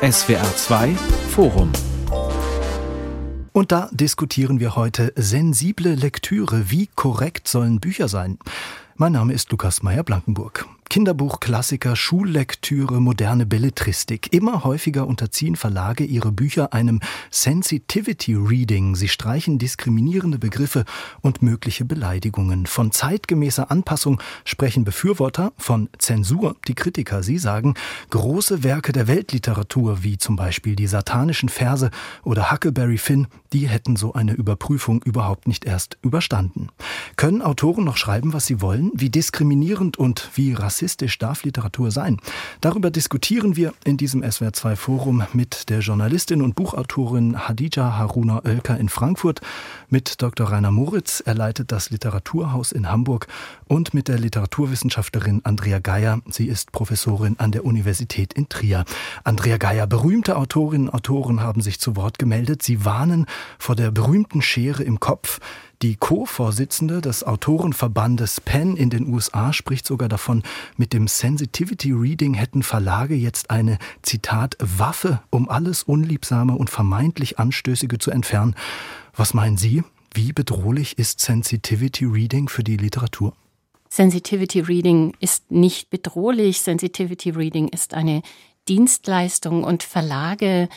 SWR 2 Forum und da diskutieren wir heute sensible Lektüre. Wie korrekt sollen Bücher sein? Mein Name ist Lukas Meyer-Blankenburg. Kinderbuchklassiker, Schullektüre, moderne Belletristik. Immer häufiger unterziehen Verlage ihre Bücher einem Sensitivity Reading. Sie streichen diskriminierende Begriffe und mögliche Beleidigungen. Von zeitgemäßer Anpassung sprechen Befürworter, von Zensur die Kritiker. Sie sagen, große Werke der Weltliteratur, wie zum Beispiel die satanischen Verse oder Huckleberry Finn, die hätten so eine Überprüfung überhaupt nicht erst überstanden. Können Autoren noch schreiben, was sie wollen? Wie diskriminierend und wie rassistisch rassistisch darf Literatur sein? Darüber diskutieren wir in diesem SWR2 Forum mit der Journalistin und Buchautorin Hadija Haruna Oelker in Frankfurt, mit Dr. Rainer Moritz, er leitet das Literaturhaus in Hamburg und mit der Literaturwissenschaftlerin Andrea Geier, sie ist Professorin an der Universität in Trier. Andrea Geier, berühmte Autorinnen und Autoren haben sich zu Wort gemeldet. Sie warnen vor der berühmten Schere im Kopf, die Co-Vorsitzende des Autorenverbandes Penn in den USA spricht sogar davon, mit dem Sensitivity Reading hätten Verlage jetzt eine, Zitat, Waffe, um alles Unliebsame und vermeintlich Anstößige zu entfernen. Was meinen Sie? Wie bedrohlich ist Sensitivity Reading für die Literatur? Sensitivity Reading ist nicht bedrohlich. Sensitivity Reading ist eine Dienstleistung und Verlage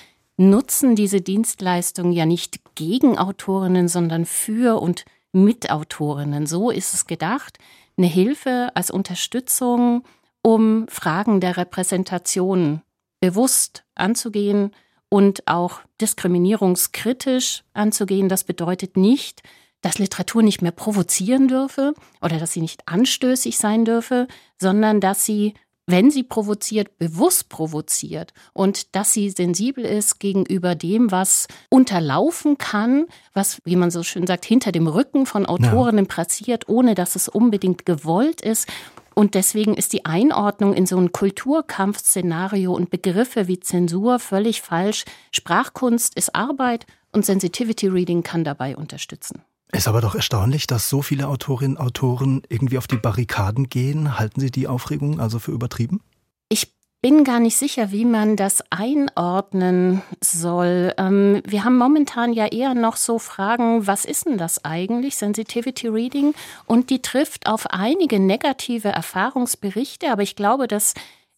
nutzen diese Dienstleistung ja nicht gegen Autorinnen, sondern für und mit Autorinnen. So ist es gedacht. Eine Hilfe als Unterstützung, um Fragen der Repräsentation bewusst anzugehen und auch diskriminierungskritisch anzugehen. Das bedeutet nicht, dass Literatur nicht mehr provozieren dürfe oder dass sie nicht anstößig sein dürfe, sondern dass sie wenn sie provoziert, bewusst provoziert und dass sie sensibel ist gegenüber dem, was unterlaufen kann, was, wie man so schön sagt, hinter dem Rücken von Autorinnen ja. passiert, ohne dass es unbedingt gewollt ist. Und deswegen ist die Einordnung in so ein Kulturkampfszenario und Begriffe wie Zensur völlig falsch. Sprachkunst ist Arbeit und Sensitivity Reading kann dabei unterstützen. Ist aber doch erstaunlich, dass so viele Autorinnen und Autoren irgendwie auf die Barrikaden gehen. Halten Sie die Aufregung also für übertrieben? Ich bin gar nicht sicher, wie man das einordnen soll. Ähm, wir haben momentan ja eher noch so Fragen, was ist denn das eigentlich, Sensitivity Reading? Und die trifft auf einige negative Erfahrungsberichte, aber ich glaube, dass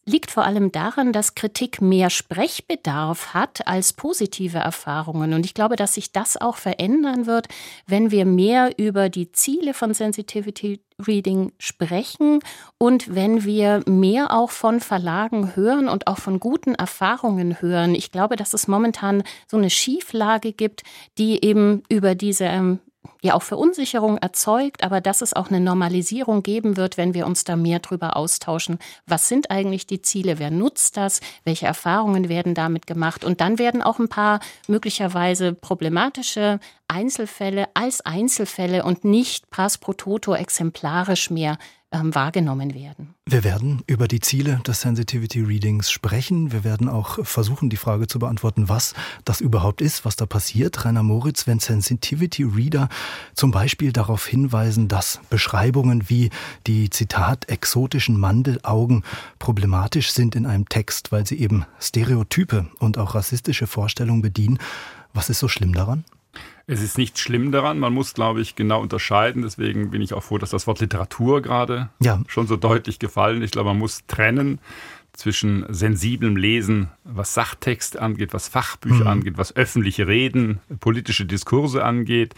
liegt vor allem daran, dass Kritik mehr Sprechbedarf hat als positive Erfahrungen. Und ich glaube, dass sich das auch verändern wird, wenn wir mehr über die Ziele von Sensitivity Reading sprechen und wenn wir mehr auch von Verlagen hören und auch von guten Erfahrungen hören. Ich glaube, dass es momentan so eine Schieflage gibt, die eben über diese ähm, ja auch Verunsicherung erzeugt, aber dass es auch eine Normalisierung geben wird, wenn wir uns da mehr drüber austauschen. Was sind eigentlich die Ziele? Wer nutzt das? Welche Erfahrungen werden damit gemacht? Und dann werden auch ein paar möglicherweise problematische Einzelfälle als Einzelfälle und nicht pass pro toto exemplarisch mehr ähm, wahrgenommen werden. Wir werden über die Ziele des Sensitivity Readings sprechen. Wir werden auch versuchen, die Frage zu beantworten, was das überhaupt ist, was da passiert. Rainer Moritz, wenn Sensitivity Reader zum Beispiel darauf hinweisen, dass Beschreibungen wie die Zitat exotischen Mandelaugen problematisch sind in einem Text, weil sie eben Stereotype und auch rassistische Vorstellungen bedienen. Was ist so schlimm daran? Es ist nicht schlimm daran. Man muss, glaube ich, genau unterscheiden. Deswegen bin ich auch froh, dass das Wort Literatur gerade ja. schon so deutlich gefallen ist. Ich glaube, man muss trennen zwischen sensiblem Lesen, was Sachtext angeht, was Fachbücher mhm. angeht, was öffentliche Reden, politische Diskurse angeht.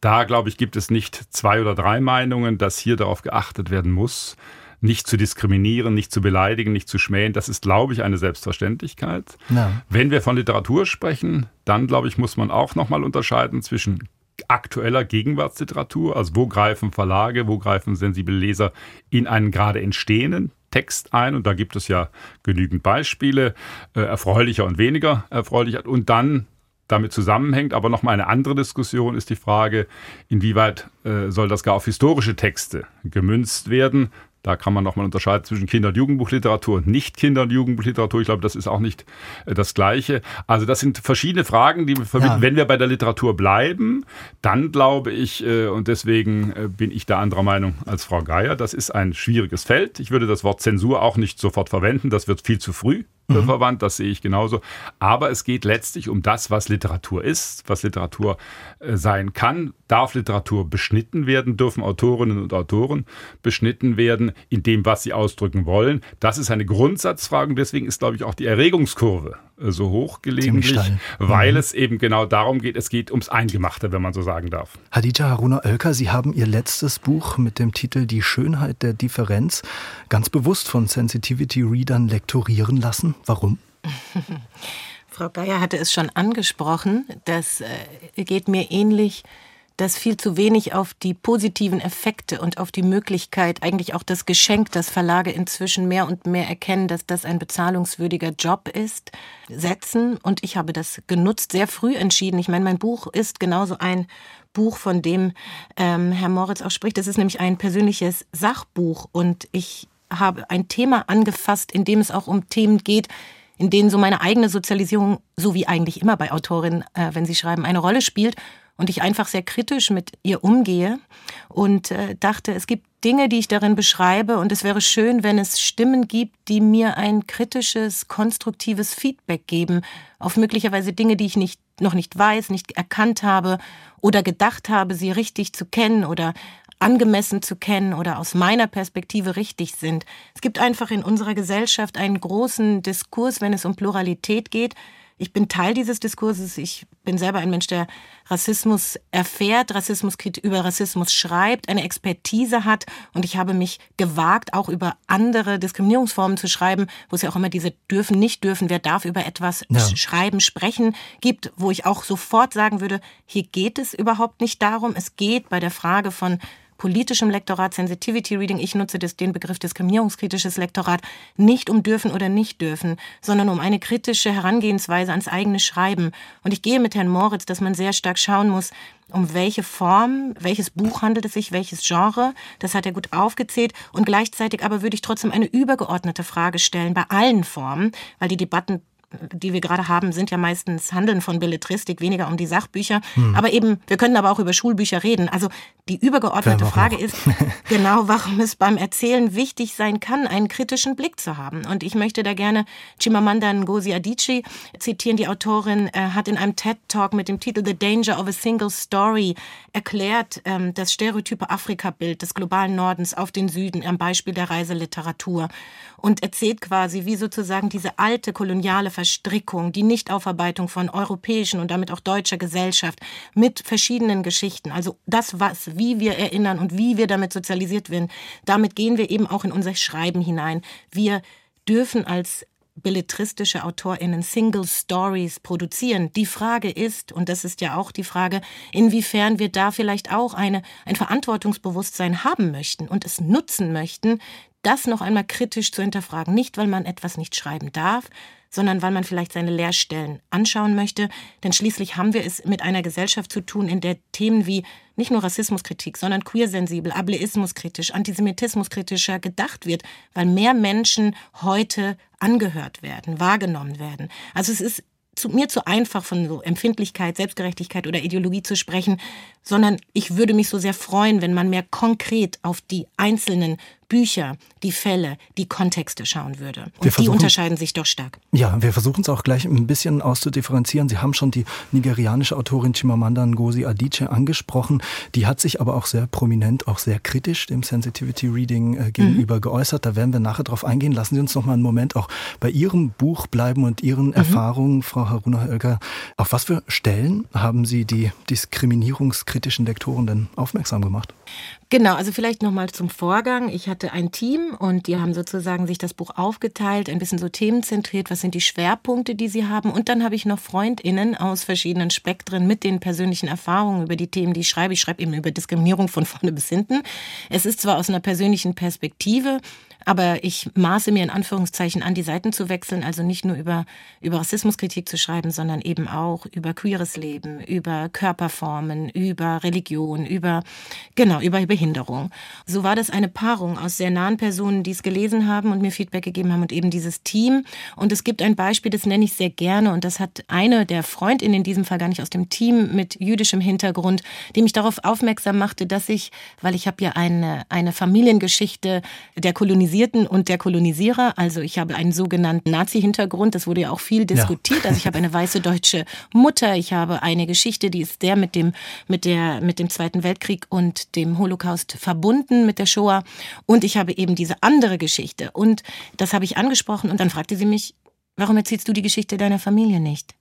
Da, glaube ich, gibt es nicht zwei oder drei Meinungen, dass hier darauf geachtet werden muss nicht zu diskriminieren, nicht zu beleidigen, nicht zu schmähen, das ist, glaube ich, eine Selbstverständlichkeit. Ja. Wenn wir von Literatur sprechen, dann, glaube ich, muss man auch nochmal unterscheiden zwischen aktueller Gegenwartsliteratur, also wo greifen Verlage, wo greifen sensible Leser in einen gerade entstehenden Text ein und da gibt es ja genügend Beispiele, äh, erfreulicher und weniger erfreulicher und dann damit zusammenhängt, aber nochmal eine andere Diskussion ist die Frage, inwieweit äh, soll das gar auf historische Texte gemünzt werden. Da kann man nochmal unterscheiden zwischen Kinder- und Jugendbuchliteratur und Nicht-Kinder- und Jugendbuchliteratur. Ich glaube, das ist auch nicht äh, das Gleiche. Also das sind verschiedene Fragen, die wir verbinden. Ja. Wenn wir bei der Literatur bleiben, dann glaube ich, äh, und deswegen äh, bin ich da anderer Meinung als Frau Geier, das ist ein schwieriges Feld. Ich würde das Wort Zensur auch nicht sofort verwenden. Das wird viel zu früh mhm. verwandt, das sehe ich genauso. Aber es geht letztlich um das, was Literatur ist, was Literatur äh, sein kann. Darf Literatur beschnitten werden? Dürfen Autorinnen und Autoren beschnitten werden in dem, was sie ausdrücken wollen? Das ist eine Grundsatzfrage und deswegen ist, glaube ich, auch die Erregungskurve äh, so hoch gelegentlich, weil mhm. es eben genau darum geht, es geht ums Eingemachte, wenn man so sagen darf. Hadija Haruna Oelker, Sie haben Ihr letztes Buch mit dem Titel Die Schönheit der Differenz ganz bewusst von Sensitivity-Readern lektorieren lassen. Warum? Frau Geier hatte es schon angesprochen. Das äh, geht mir ähnlich dass viel zu wenig auf die positiven Effekte und auf die Möglichkeit, eigentlich auch das Geschenk, das Verlage inzwischen mehr und mehr erkennen, dass das ein bezahlungswürdiger Job ist, setzen. Und ich habe das genutzt, sehr früh entschieden. Ich meine, mein Buch ist genauso ein Buch, von dem ähm, Herr Moritz auch spricht. Das ist nämlich ein persönliches Sachbuch und ich habe ein Thema angefasst, in dem es auch um Themen geht, in denen so meine eigene Sozialisierung, so wie eigentlich immer bei Autorinnen, äh, wenn sie schreiben, eine Rolle spielt und ich einfach sehr kritisch mit ihr umgehe und äh, dachte, es gibt Dinge, die ich darin beschreibe und es wäre schön, wenn es Stimmen gibt, die mir ein kritisches, konstruktives Feedback geben auf möglicherweise Dinge, die ich nicht noch nicht weiß, nicht erkannt habe oder gedacht habe, sie richtig zu kennen oder angemessen zu kennen oder aus meiner Perspektive richtig sind. Es gibt einfach in unserer Gesellschaft einen großen Diskurs, wenn es um Pluralität geht, ich bin Teil dieses Diskurses. Ich bin selber ein Mensch, der Rassismus erfährt, Rassismus über Rassismus schreibt, eine Expertise hat. Und ich habe mich gewagt, auch über andere Diskriminierungsformen zu schreiben, wo es ja auch immer diese dürfen, nicht dürfen, wer darf über etwas ja. schreiben, sprechen gibt, wo ich auch sofort sagen würde, hier geht es überhaupt nicht darum. Es geht bei der Frage von politischem Lektorat, Sensitivity Reading, ich nutze das, den Begriff diskriminierungskritisches Lektorat, nicht um dürfen oder nicht dürfen, sondern um eine kritische Herangehensweise ans eigene Schreiben. Und ich gehe mit Herrn Moritz, dass man sehr stark schauen muss, um welche Form, welches Buch handelt es sich, welches Genre. Das hat er gut aufgezählt. Und gleichzeitig aber würde ich trotzdem eine übergeordnete Frage stellen bei allen Formen, weil die Debatten die wir gerade haben, sind ja meistens Handeln von Belletristik, weniger um die Sachbücher. Hm. Aber eben, wir können aber auch über Schulbücher reden. Also die übergeordnete Frage ist genau, warum es beim Erzählen wichtig sein kann, einen kritischen Blick zu haben. Und ich möchte da gerne Chimamanda Ngozi Adichie zitieren. Die Autorin äh, hat in einem TED-Talk mit dem Titel The Danger of a Single Story erklärt, ähm, das stereotype Afrika-Bild des globalen Nordens auf den Süden am Beispiel der Reiseliteratur und erzählt quasi, wie sozusagen diese alte koloniale Verstrickung, die Nichtaufarbeitung von europäischen und damit auch deutscher Gesellschaft mit verschiedenen Geschichten, also das, was, wie wir erinnern und wie wir damit sozialisiert werden, damit gehen wir eben auch in unser Schreiben hinein. Wir dürfen als belletristische AutorInnen Single Stories produzieren. Die Frage ist, und das ist ja auch die Frage, inwiefern wir da vielleicht auch eine, ein Verantwortungsbewusstsein haben möchten und es nutzen möchten, das noch einmal kritisch zu hinterfragen. Nicht, weil man etwas nicht schreiben darf, sondern weil man vielleicht seine Lehrstellen anschauen möchte. Denn schließlich haben wir es mit einer Gesellschaft zu tun, in der Themen wie nicht nur Rassismuskritik, sondern queersensibel, ableismuskritisch, antisemitismuskritischer gedacht wird, weil mehr Menschen heute angehört werden, wahrgenommen werden. Also es ist zu, mir zu einfach von so Empfindlichkeit, Selbstgerechtigkeit oder Ideologie zu sprechen, sondern ich würde mich so sehr freuen, wenn man mehr konkret auf die einzelnen Bücher, die Fälle, die Kontexte schauen würde. Und die unterscheiden sich doch stark. Ja, wir versuchen es auch gleich ein bisschen auszudifferenzieren. Sie haben schon die nigerianische Autorin Chimamanda Ngozi Adichie angesprochen. Die hat sich aber auch sehr prominent, auch sehr kritisch dem Sensitivity Reading äh, gegenüber mhm. geäußert. Da werden wir nachher drauf eingehen. Lassen Sie uns noch mal einen Moment auch bei Ihrem Buch bleiben und Ihren mhm. Erfahrungen, Frau Haruna Hölger. Auf was für Stellen haben Sie die diskriminierungskritischen Lektoren denn aufmerksam gemacht? Genau, also vielleicht nochmal zum Vorgang. Ich hatte ein Team und die haben sozusagen sich das Buch aufgeteilt, ein bisschen so themenzentriert, was sind die Schwerpunkte, die sie haben. Und dann habe ich noch FreundInnen aus verschiedenen Spektren mit den persönlichen Erfahrungen über die Themen, die ich schreibe. Ich schreibe eben über Diskriminierung von vorne bis hinten. Es ist zwar aus einer persönlichen Perspektive, aber ich maße mir in Anführungszeichen an, die Seiten zu wechseln, also nicht nur über, über Rassismuskritik zu schreiben, sondern eben auch über queeres Leben, über Körperformen, über Religion, über, genau, über Behinderung. So war das eine Paarung aus sehr nahen Personen, die es gelesen haben und mir Feedback gegeben haben und eben dieses Team. Und es gibt ein Beispiel, das nenne ich sehr gerne und das hat eine der Freundinnen, in diesem Fall gar nicht aus dem Team mit jüdischem Hintergrund, die mich darauf aufmerksam machte, dass ich, weil ich habe ja eine, eine Familiengeschichte der Kolonisierung Kolonisierten und der Kolonisierer. Also ich habe einen sogenannten Nazi-Hintergrund, das wurde ja auch viel diskutiert. Ja. Also ich habe eine weiße deutsche Mutter, ich habe eine Geschichte, die ist sehr mit dem, mit der, mit dem Zweiten Weltkrieg und dem Holocaust verbunden, mit der Shoah. Und ich habe eben diese andere Geschichte. Und das habe ich angesprochen und dann fragte sie mich, warum erzählst du die Geschichte deiner Familie nicht?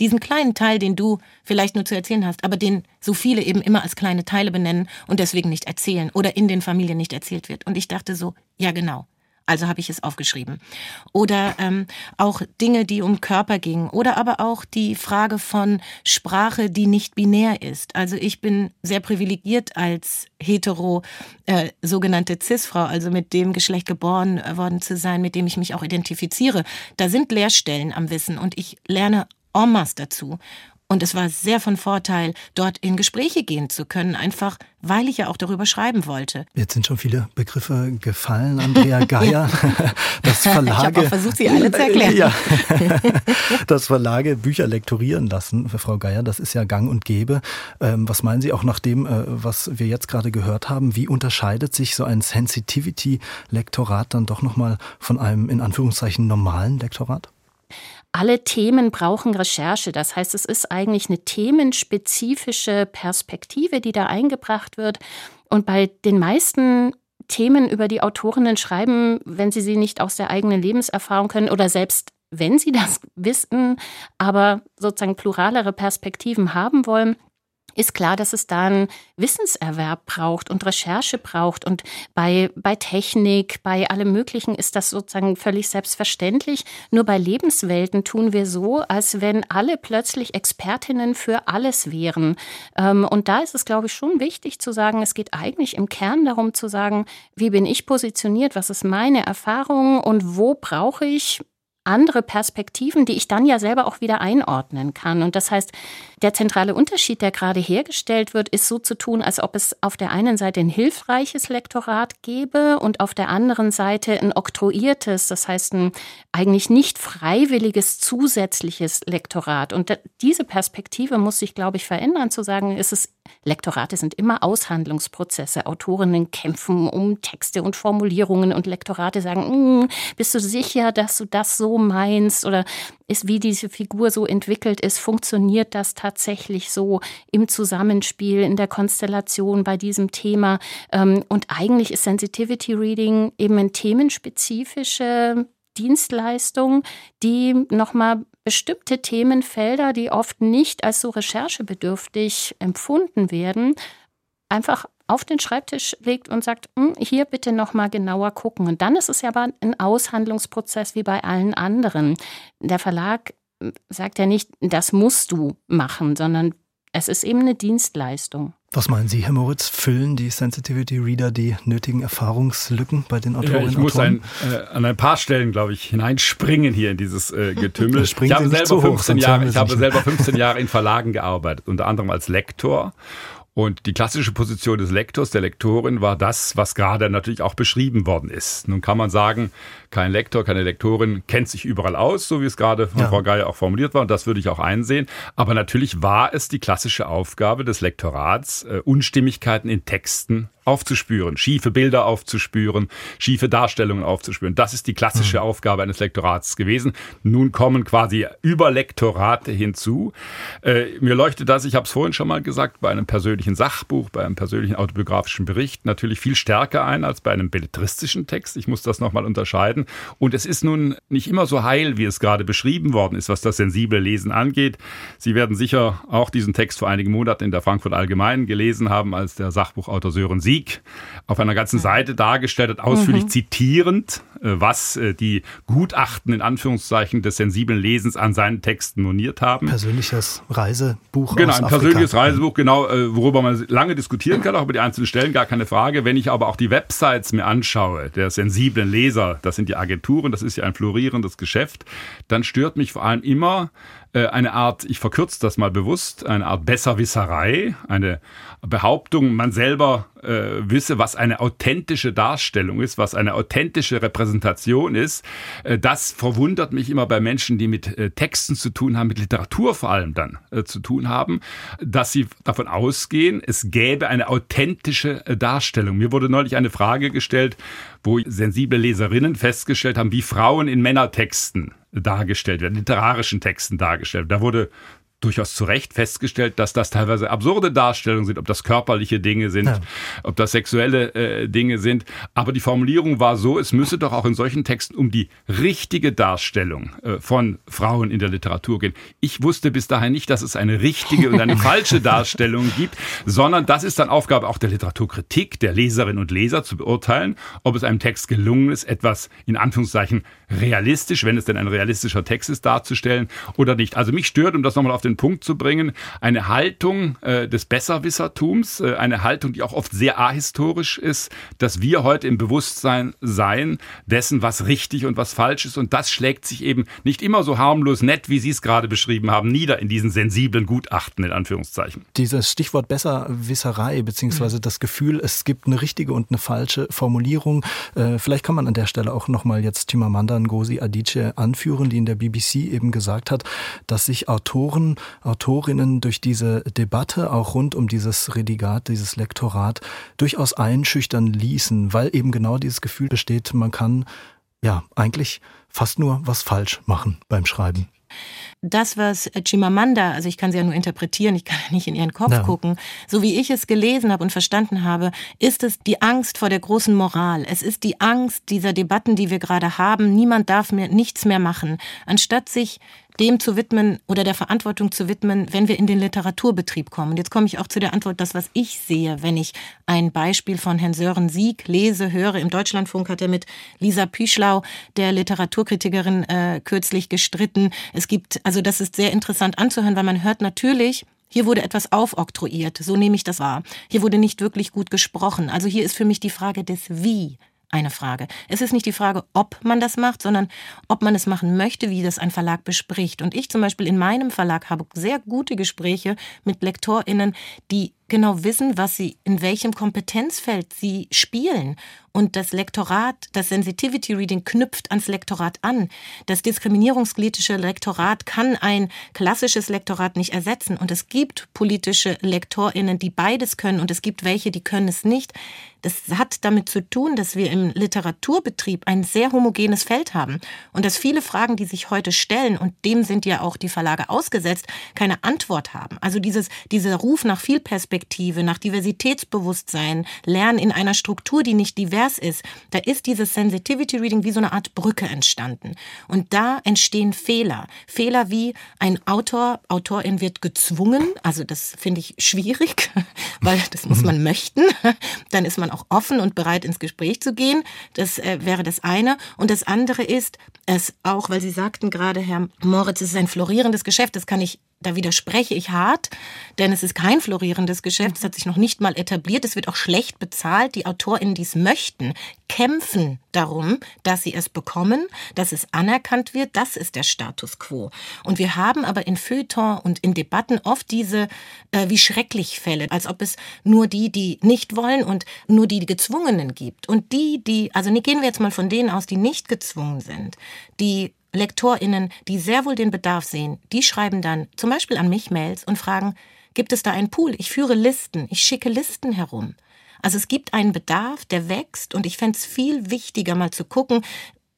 Diesen kleinen Teil, den du vielleicht nur zu erzählen hast, aber den so viele eben immer als kleine Teile benennen und deswegen nicht erzählen oder in den Familien nicht erzählt wird. Und ich dachte so, ja genau. Also habe ich es aufgeschrieben. Oder ähm, auch Dinge, die um Körper gingen. Oder aber auch die Frage von Sprache, die nicht binär ist. Also ich bin sehr privilegiert als hetero äh, sogenannte Cis-Frau, also mit dem Geschlecht geboren worden zu sein, mit dem ich mich auch identifiziere. Da sind Leerstellen am Wissen und ich lerne en masse dazu. Und es war sehr von Vorteil, dort in Gespräche gehen zu können, einfach weil ich ja auch darüber schreiben wollte. Jetzt sind schon viele Begriffe gefallen, Andrea Geier. Das Verlage, ich habe auch versucht, sie alle zu erklären. Ja, das Verlage Bücher lektorieren lassen, für Frau Geier, das ist ja gang und gäbe. Ähm, was meinen Sie auch nach dem, äh, was wir jetzt gerade gehört haben? Wie unterscheidet sich so ein Sensitivity-Lektorat dann doch nochmal von einem in Anführungszeichen normalen Lektorat? Alle Themen brauchen Recherche. Das heißt, es ist eigentlich eine themenspezifische Perspektive, die da eingebracht wird. Und bei den meisten Themen, über die Autorinnen schreiben, wenn sie sie nicht aus der eigenen Lebenserfahrung können oder selbst wenn sie das wissen, aber sozusagen pluralere Perspektiven haben wollen, ist klar, dass es da einen Wissenserwerb braucht und Recherche braucht. Und bei, bei Technik, bei allem Möglichen ist das sozusagen völlig selbstverständlich. Nur bei Lebenswelten tun wir so, als wenn alle plötzlich Expertinnen für alles wären. Ähm, und da ist es, glaube ich, schon wichtig zu sagen, es geht eigentlich im Kern darum zu sagen, wie bin ich positioniert, was ist meine Erfahrung und wo brauche ich andere Perspektiven, die ich dann ja selber auch wieder einordnen kann. Und das heißt, der zentrale Unterschied, der gerade hergestellt wird, ist so zu tun, als ob es auf der einen Seite ein hilfreiches Lektorat gäbe und auf der anderen Seite ein oktroyiertes, das heißt ein eigentlich nicht freiwilliges zusätzliches Lektorat. Und diese Perspektive muss sich, glaube ich, verändern, zu sagen, ist es Lektorate sind immer Aushandlungsprozesse. Autorinnen kämpfen um Texte und Formulierungen und Lektorate sagen, mm, bist du sicher, dass du das so meinst oder ist, wie diese Figur so entwickelt ist, funktioniert das tatsächlich so im Zusammenspiel, in der Konstellation bei diesem Thema? Ähm, und eigentlich ist Sensitivity Reading eben eine themenspezifische Dienstleistung, die nochmal bestimmte Themenfelder, die oft nicht als so recherchebedürftig empfunden werden, einfach auf den Schreibtisch legt und sagt, hm, hier bitte noch mal genauer gucken. Und dann ist es ja aber ein Aushandlungsprozess wie bei allen anderen. Der Verlag sagt ja nicht, das musst du machen, sondern es ist eben eine Dienstleistung. Was meinen Sie, Herr Moritz? Füllen die Sensitivity Reader die nötigen Erfahrungslücken bei den Autorinnen ja, ich muss ein, äh, an ein paar Stellen, glaube ich, hineinspringen hier in dieses äh, Getümmel. ich habe, selber, 15 Jahre, ich habe selber 15 Jahre in Verlagen gearbeitet, unter anderem als Lektor. Und die klassische Position des Lektors, der Lektorin, war das, was gerade natürlich auch beschrieben worden ist. Nun kann man sagen, kein Lektor, keine Lektorin kennt sich überall aus, so wie es gerade von ja. Frau Geier auch formuliert war. Und das würde ich auch einsehen. Aber natürlich war es die klassische Aufgabe des Lektorats, äh, Unstimmigkeiten in Texten aufzuspüren, schiefe Bilder aufzuspüren, schiefe Darstellungen aufzuspüren. Das ist die klassische mhm. Aufgabe eines Lektorats gewesen. Nun kommen quasi Überlektorate hinzu. Äh, mir leuchtet das, ich habe es vorhin schon mal gesagt, bei einem persönlichen Sachbuch, bei einem persönlichen autobiografischen Bericht natürlich viel stärker ein als bei einem belletristischen Text. Ich muss das nochmal unterscheiden. Und es ist nun nicht immer so heil, wie es gerade beschrieben worden ist, was das sensible Lesen angeht. Sie werden sicher auch diesen Text vor einigen Monaten in der Frankfurt Allgemeinen gelesen haben, als der Sachbuchautor Sören Sieg Musik auf einer ganzen Seite dargestellt hat, ausführlich mhm. zitierend, äh, was äh, die Gutachten in Anführungszeichen des sensiblen Lesens an seinen Texten moniert haben. Persönliches Reisebuch. Genau, ein Afrika. persönliches Reisebuch, genau, äh, worüber man lange diskutieren kann, auch über die einzelnen Stellen, gar keine Frage. Wenn ich aber auch die Websites mir anschaue, der sensiblen Leser, das sind die Agenturen, das ist ja ein florierendes Geschäft, dann stört mich vor allem immer eine Art, ich verkürze das mal bewusst, eine Art Besserwisserei, eine Behauptung, man selber äh, äh, wisse, was eine authentische Darstellung ist, was eine authentische Repräsentation ist. Äh, das verwundert mich immer bei Menschen, die mit äh, Texten zu tun haben, mit Literatur vor allem dann äh, zu tun haben, dass sie davon ausgehen, es gäbe eine authentische äh, Darstellung. Mir wurde neulich eine Frage gestellt, wo sensible Leserinnen festgestellt haben, wie Frauen in Männertexten dargestellt werden, literarischen Texten dargestellt. Da wurde durchaus zu Recht festgestellt, dass das teilweise absurde Darstellungen sind, ob das körperliche Dinge sind, ja. ob das sexuelle äh, Dinge sind. Aber die Formulierung war so, es müsse doch auch in solchen Texten um die richtige Darstellung äh, von Frauen in der Literatur gehen. Ich wusste bis dahin nicht, dass es eine richtige und eine falsche Darstellung gibt, sondern das ist dann Aufgabe auch der Literaturkritik, der Leserinnen und Leser zu beurteilen, ob es einem Text gelungen ist, etwas in Anführungszeichen realistisch, wenn es denn ein realistischer Text ist, darzustellen oder nicht. Also mich stört, um das nochmal auf den den Punkt zu bringen, eine Haltung äh, des Besserwissertums, äh, eine Haltung, die auch oft sehr ahistorisch ist, dass wir heute im Bewusstsein sein dessen, was richtig und was falsch ist. Und das schlägt sich eben nicht immer so harmlos nett, wie Sie es gerade beschrieben haben, nieder in diesen sensiblen Gutachten, in Anführungszeichen. Dieses Stichwort Besserwisserei, beziehungsweise das Gefühl, es gibt eine richtige und eine falsche Formulierung. Äh, vielleicht kann man an der Stelle auch nochmal jetzt Chimamanda Ngozi Adichie anführen, die in der BBC eben gesagt hat, dass sich Autoren Autorinnen durch diese Debatte auch rund um dieses Redigat, dieses Lektorat durchaus einschüchtern ließen, weil eben genau dieses Gefühl besteht, man kann ja eigentlich fast nur was falsch machen beim Schreiben. Das, was Chimamanda, also ich kann sie ja nur interpretieren, ich kann nicht in ihren Kopf ja. gucken, so wie ich es gelesen habe und verstanden habe, ist es die Angst vor der großen Moral. Es ist die Angst dieser Debatten, die wir gerade haben. Niemand darf mehr nichts mehr machen. Anstatt sich dem zu widmen oder der Verantwortung zu widmen, wenn wir in den Literaturbetrieb kommen. Und jetzt komme ich auch zu der Antwort, das, was ich sehe, wenn ich ein Beispiel von Herrn Sören Sieg lese, höre. Im Deutschlandfunk hat er mit Lisa Püschlau, der Literaturkritikerin, äh, kürzlich gestritten. Es gibt, also das ist sehr interessant anzuhören, weil man hört natürlich, hier wurde etwas aufoktroyiert, so nehme ich das wahr. Hier wurde nicht wirklich gut gesprochen. Also hier ist für mich die Frage des Wie eine Frage. Es ist nicht die Frage, ob man das macht, sondern ob man es machen möchte, wie das ein Verlag bespricht. Und ich zum Beispiel in meinem Verlag habe sehr gute Gespräche mit LektorInnen, die genau wissen, was sie, in welchem Kompetenzfeld sie spielen. Und das Lektorat, das Sensitivity Reading knüpft ans Lektorat an. Das diskriminierungskritische Lektorat kann ein klassisches Lektorat nicht ersetzen. Und es gibt politische LektorInnen, die beides können. Und es gibt welche, die können es nicht. Das hat damit zu tun, dass wir im Literaturbetrieb ein sehr homogenes Feld haben. Und dass viele Fragen, die sich heute stellen, und dem sind ja auch die Verlage ausgesetzt, keine Antwort haben. Also dieses, dieser Ruf nach Vielperspektive Perspektive, nach Diversitätsbewusstsein, Lernen in einer Struktur, die nicht divers ist, da ist dieses Sensitivity Reading wie so eine Art Brücke entstanden. Und da entstehen Fehler. Fehler wie ein Autor, Autorin wird gezwungen, also das finde ich schwierig, weil das muss man möchten. Dann ist man auch offen und bereit ins Gespräch zu gehen. Das äh, wäre das eine. Und das andere ist, es auch, weil Sie sagten gerade, Herr Moritz, es ist ein florierendes Geschäft, das kann ich da widerspreche ich hart, denn es ist kein florierendes Geschäft, es hat sich noch nicht mal etabliert, es wird auch schlecht bezahlt. Die AutorInnen, die es möchten, kämpfen darum, dass sie es bekommen, dass es anerkannt wird. Das ist der Status quo. Und wir haben aber in Feuilleton und in Debatten oft diese äh, wie schrecklich Fälle, als ob es nur die, die nicht wollen und nur die, die Gezwungenen gibt. Und die, die, also gehen wir jetzt mal von denen aus, die nicht gezwungen sind, die LektorInnen, die sehr wohl den Bedarf sehen, die schreiben dann zum Beispiel an mich Mails und fragen, gibt es da einen Pool? Ich führe Listen, ich schicke Listen herum. Also es gibt einen Bedarf, der wächst und ich fände es viel wichtiger, mal zu gucken,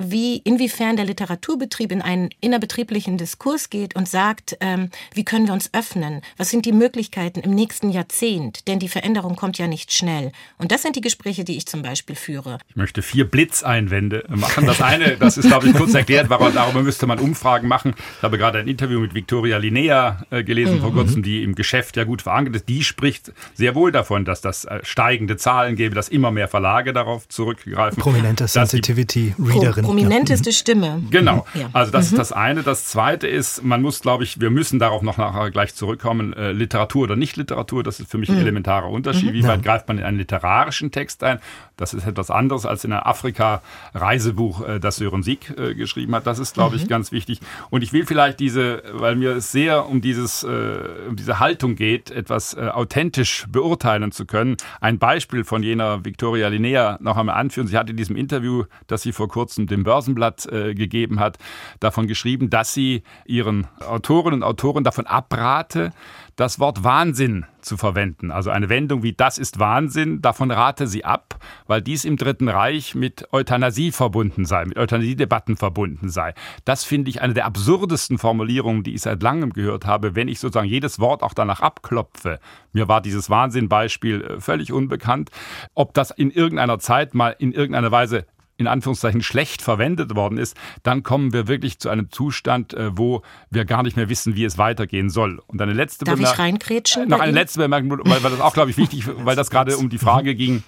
wie inwiefern der Literaturbetrieb in einen innerbetrieblichen Diskurs geht und sagt, ähm, wie können wir uns öffnen? Was sind die Möglichkeiten im nächsten Jahrzehnt? Denn die Veränderung kommt ja nicht schnell. Und das sind die Gespräche, die ich zum Beispiel führe. Ich möchte vier Blitzeinwände machen. Das eine, das ist, glaube ich, kurz erklärt, warum, darüber müsste man Umfragen machen. Ich habe gerade ein Interview mit Victoria Linnea äh, gelesen mhm. vor kurzem, die im Geschäft ja gut verankert ist. Die spricht sehr wohl davon, dass das äh, steigende Zahlen gäbe, dass immer mehr Verlage darauf zurückgreifen. Prominente Sensitivity-Readerin prominenteste Stimme. Genau. Ja. Also das mhm. ist das eine. Das zweite ist, man muss, glaube ich, wir müssen darauf noch nachher gleich zurückkommen, äh, Literatur oder Nicht-Literatur, das ist für mich ein mhm. elementarer Unterschied. Mhm. Wie weit ja. greift man in einen literarischen Text ein? Das ist etwas anderes als in einem Afrika-Reisebuch, äh, das Sören Sieg äh, geschrieben hat. Das ist, glaube ich, mhm. ganz wichtig. Und ich will vielleicht diese, weil mir es sehr um dieses, äh, um diese Haltung geht, etwas äh, authentisch beurteilen zu können, ein Beispiel von jener Victoria Linnea noch einmal anführen. Sie hat in diesem Interview, das sie vor kurzem dem Börsenblatt äh, gegeben hat, davon geschrieben, dass sie ihren Autorinnen und Autoren davon abrate, das Wort Wahnsinn zu verwenden. Also eine Wendung wie das ist Wahnsinn, davon rate sie ab, weil dies im Dritten Reich mit Euthanasie verbunden sei, mit Euthanasiedebatten verbunden sei. Das finde ich eine der absurdesten Formulierungen, die ich seit langem gehört habe, wenn ich sozusagen jedes Wort auch danach abklopfe. Mir war dieses Wahnsinn-Beispiel äh, völlig unbekannt. Ob das in irgendeiner Zeit mal in irgendeiner Weise in Anführungszeichen schlecht verwendet worden ist, dann kommen wir wirklich zu einem Zustand, äh, wo wir gar nicht mehr wissen, wie es weitergehen soll. Und eine letzte Darf Bemerkung. ich reinkrätschen? Noch eine letzte Bemerkung, weil, weil das auch, glaube ich, wichtig, weil das gerade um die Frage ging,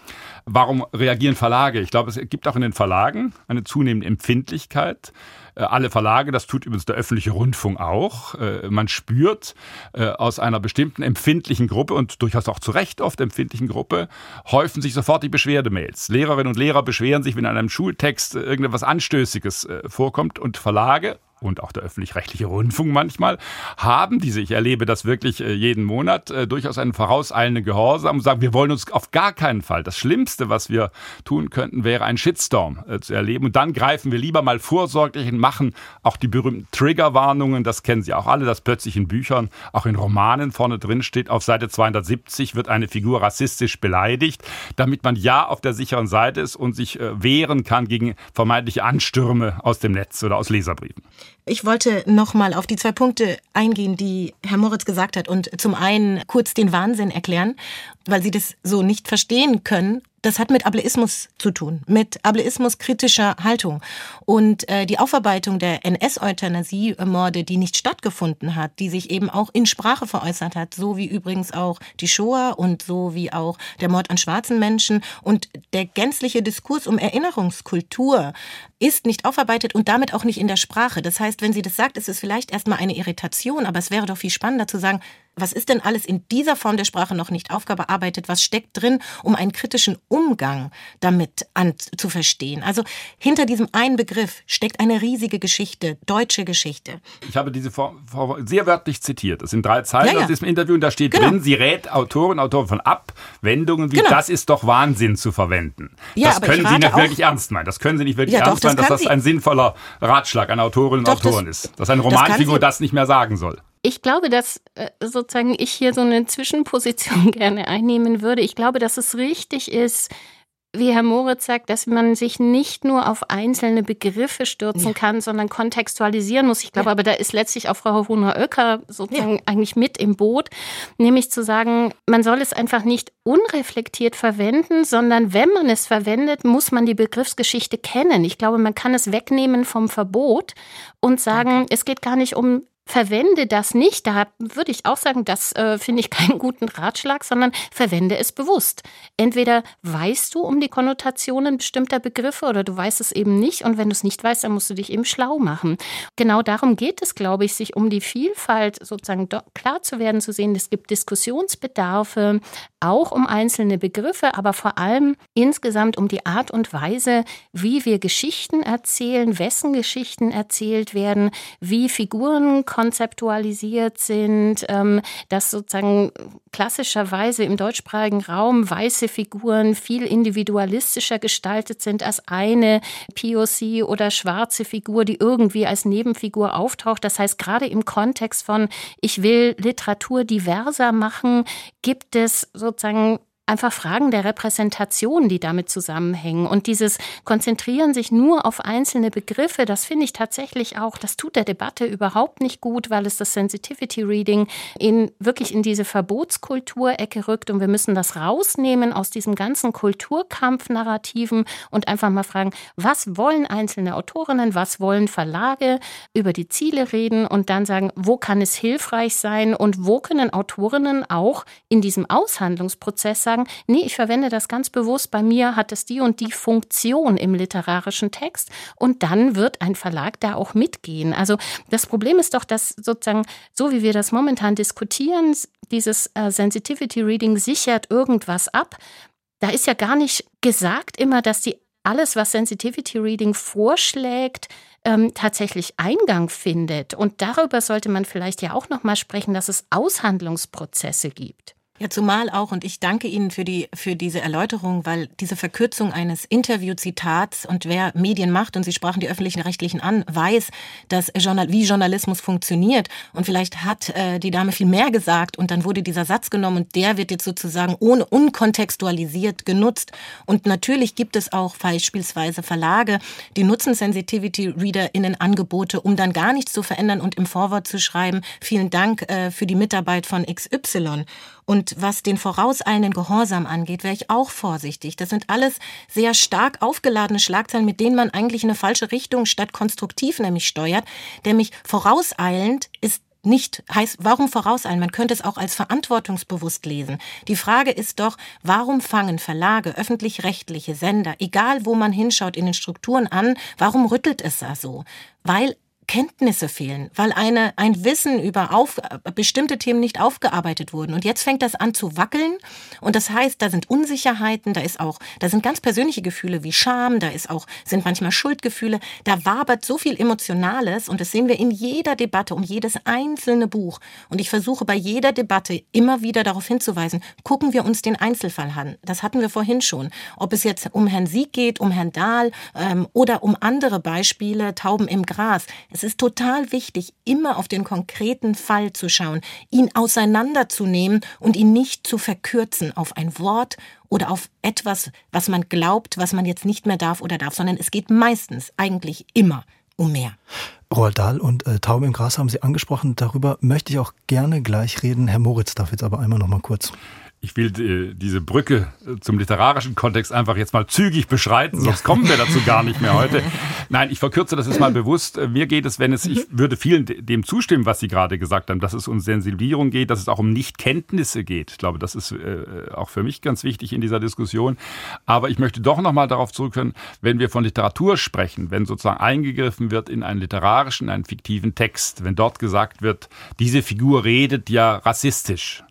warum reagieren Verlage? Ich glaube, es gibt auch in den Verlagen eine zunehmende Empfindlichkeit äh, alle Verlage, das tut übrigens der öffentliche Rundfunk auch. Äh, man spürt äh, aus einer bestimmten empfindlichen Gruppe und durchaus auch zu Recht oft empfindlichen Gruppe, häufen sich sofort die Beschwerdemails. Lehrerinnen und Lehrer beschweren sich, wenn in einem Schultext irgendetwas Anstößiges vorkommt und Verlage und auch der öffentlich-rechtliche Rundfunk manchmal, haben diese, ich erlebe das wirklich äh, jeden Monat, äh, durchaus einen vorauseilenden Gehorsam und sagen, wir wollen uns auf gar keinen Fall. Das Schlimmste, was wir tun könnten, wäre ein Shitstorm äh, zu erleben. Und dann greifen wir lieber mal vorsorglich und machen auch die berühmten Triggerwarnungen, das kennen Sie auch alle, dass plötzlich in Büchern, auch in Romanen vorne drin steht, auf Seite 270 wird eine Figur rassistisch beleidigt, damit man ja auf der sicheren Seite ist und sich wehren kann gegen vermeintliche Anstürme aus dem Netz oder aus Leserbriefen. Ich wollte noch mal auf die zwei Punkte eingehen, die Herr Moritz gesagt hat und zum einen kurz den Wahnsinn erklären, weil Sie das so nicht verstehen können das hat mit Ableismus zu tun, mit Ableismus kritischer Haltung. Und äh, die Aufarbeitung der NS-Euthanasie-Morde, die nicht stattgefunden hat, die sich eben auch in Sprache veräußert hat, so wie übrigens auch die Shoah und so wie auch der Mord an schwarzen Menschen und der gänzliche Diskurs um Erinnerungskultur ist nicht aufarbeitet und damit auch nicht in der Sprache. Das heißt, wenn sie das sagt, ist es vielleicht erstmal eine Irritation, aber es wäre doch viel spannender zu sagen, was ist denn alles in dieser Form der Sprache noch nicht aufgearbeitet? Was steckt drin, um einen kritischen Umgang damit an, zu verstehen? Also hinter diesem einen Begriff steckt eine riesige Geschichte, deutsche Geschichte. Ich habe diese Form, sehr wörtlich zitiert. Das sind drei Zeilen ja, ja. aus diesem Interview und da steht genau. drin, sie rät Autoren, Autoren von Abwendungen wie genau. das ist doch Wahnsinn zu verwenden. Ja, das können Sie nicht wirklich ernst meinen. Das können Sie nicht wirklich ja, ernst doch, meinen, das dass das ein sinnvoller Ratschlag an Autorinnen und Autoren das, ist. Dass eine Romanfigur das, das nicht mehr sagen soll. Ich glaube, dass äh, sozusagen ich hier so eine Zwischenposition gerne einnehmen würde. Ich glaube, dass es richtig ist, wie Herr Moritz sagt, dass man sich nicht nur auf einzelne Begriffe stürzen ja. kann, sondern kontextualisieren muss. Ich glaube ja. aber, da ist letztlich auch Frau Hohner-Oecker sozusagen ja. eigentlich mit im Boot, nämlich zu sagen, man soll es einfach nicht unreflektiert verwenden, sondern wenn man es verwendet, muss man die Begriffsgeschichte kennen. Ich glaube, man kann es wegnehmen vom Verbot und sagen, Danke. es geht gar nicht um verwende das nicht. Da würde ich auch sagen, das äh, finde ich keinen guten Ratschlag, sondern verwende es bewusst. Entweder weißt du um die Konnotationen bestimmter Begriffe oder du weißt es eben nicht. Und wenn du es nicht weißt, dann musst du dich eben schlau machen. Genau darum geht es, glaube ich, sich um die Vielfalt sozusagen klar zu werden, zu sehen, es gibt Diskussionsbedarfe, auch um einzelne Begriffe, aber vor allem insgesamt um die Art und Weise, wie wir Geschichten erzählen, wessen Geschichten erzählt werden, wie Figuren konzeptualisiert sind, ähm, dass sozusagen klassischerweise im deutschsprachigen Raum weiße Figuren viel individualistischer gestaltet sind als eine POC oder schwarze Figur, die irgendwie als Nebenfigur auftaucht. Das heißt, gerade im Kontext von ich will Literatur diverser machen, gibt es sozusagen einfach Fragen der Repräsentation, die damit zusammenhängen. Und dieses Konzentrieren sich nur auf einzelne Begriffe, das finde ich tatsächlich auch, das tut der Debatte überhaupt nicht gut, weil es das Sensitivity Reading in wirklich in diese Verbotskulturecke rückt. Und wir müssen das rausnehmen aus diesem ganzen Kulturkampf-Narrativen und einfach mal fragen, was wollen einzelne Autorinnen, was wollen Verlage, über die Ziele reden und dann sagen, wo kann es hilfreich sein und wo können Autorinnen auch in diesem Aushandlungsprozess sagen, sagen, nee, ich verwende das ganz bewusst, bei mir hat es die und die Funktion im literarischen Text und dann wird ein Verlag da auch mitgehen. Also das Problem ist doch, dass sozusagen, so wie wir das momentan diskutieren, dieses äh, Sensitivity Reading sichert irgendwas ab. Da ist ja gar nicht gesagt immer, dass die alles, was Sensitivity Reading vorschlägt, ähm, tatsächlich Eingang findet. Und darüber sollte man vielleicht ja auch noch mal sprechen, dass es Aushandlungsprozesse gibt. Ja, zumal auch, und ich danke Ihnen für, die, für diese Erläuterung, weil diese Verkürzung eines Interviewzitats und wer Medien macht, und Sie sprachen die öffentlichen Rechtlichen an, weiß, dass Journal wie Journalismus funktioniert. Und vielleicht hat äh, die Dame viel mehr gesagt und dann wurde dieser Satz genommen und der wird jetzt sozusagen ohne unkontextualisiert genutzt. Und natürlich gibt es auch beispielsweise Verlage, die nutzen Sensitivity Reader in Angebote, um dann gar nichts zu verändern und im Vorwort zu schreiben, vielen Dank äh, für die Mitarbeit von XY. Und was den vorauseilenden Gehorsam angeht, wäre ich auch vorsichtig. Das sind alles sehr stark aufgeladene Schlagzeilen, mit denen man eigentlich in eine falsche Richtung statt konstruktiv nämlich steuert. Nämlich vorauseilend ist nicht heißt, warum vorauseilen? Man könnte es auch als verantwortungsbewusst lesen. Die Frage ist doch, warum fangen Verlage, öffentlich-rechtliche Sender, egal wo man hinschaut in den Strukturen an, warum rüttelt es da so? Weil Kenntnisse fehlen, weil eine, ein Wissen über auf, bestimmte Themen nicht aufgearbeitet wurden. Und jetzt fängt das an zu wackeln. Und das heißt, da sind Unsicherheiten, da ist auch, da sind ganz persönliche Gefühle wie Scham, da ist auch, sind manchmal Schuldgefühle. Da wabert so viel Emotionales und das sehen wir in jeder Debatte um jedes einzelne Buch. Und ich versuche bei jeder Debatte immer wieder darauf hinzuweisen, gucken wir uns den Einzelfall an. Das hatten wir vorhin schon. Ob es jetzt um Herrn Sieg geht, um Herrn Dahl ähm, oder um andere Beispiele, Tauben im Gras. Es ist total wichtig, immer auf den konkreten Fall zu schauen, ihn auseinanderzunehmen und ihn nicht zu verkürzen auf ein Wort oder auf etwas, was man glaubt, was man jetzt nicht mehr darf oder darf, sondern es geht meistens eigentlich immer um mehr. Roald Dahl und äh, Taube im Gras haben Sie angesprochen. Darüber möchte ich auch gerne gleich reden. Herr Moritz darf jetzt aber einmal noch mal kurz ich will äh, diese Brücke äh, zum literarischen Kontext einfach jetzt mal zügig beschreiten, sonst kommen wir dazu gar nicht mehr heute. Nein, ich verkürze das jetzt mal bewusst. Äh, mir geht es, wenn es, ich würde vielen dem zustimmen, was Sie gerade gesagt haben, dass es um Sensibilierung geht, dass es auch um Nichtkenntnisse geht. Ich glaube, das ist äh, auch für mich ganz wichtig in dieser Diskussion. Aber ich möchte doch nochmal darauf zurückkommen, wenn wir von Literatur sprechen, wenn sozusagen eingegriffen wird in einen literarischen, einen fiktiven Text, wenn dort gesagt wird, diese Figur redet ja rassistisch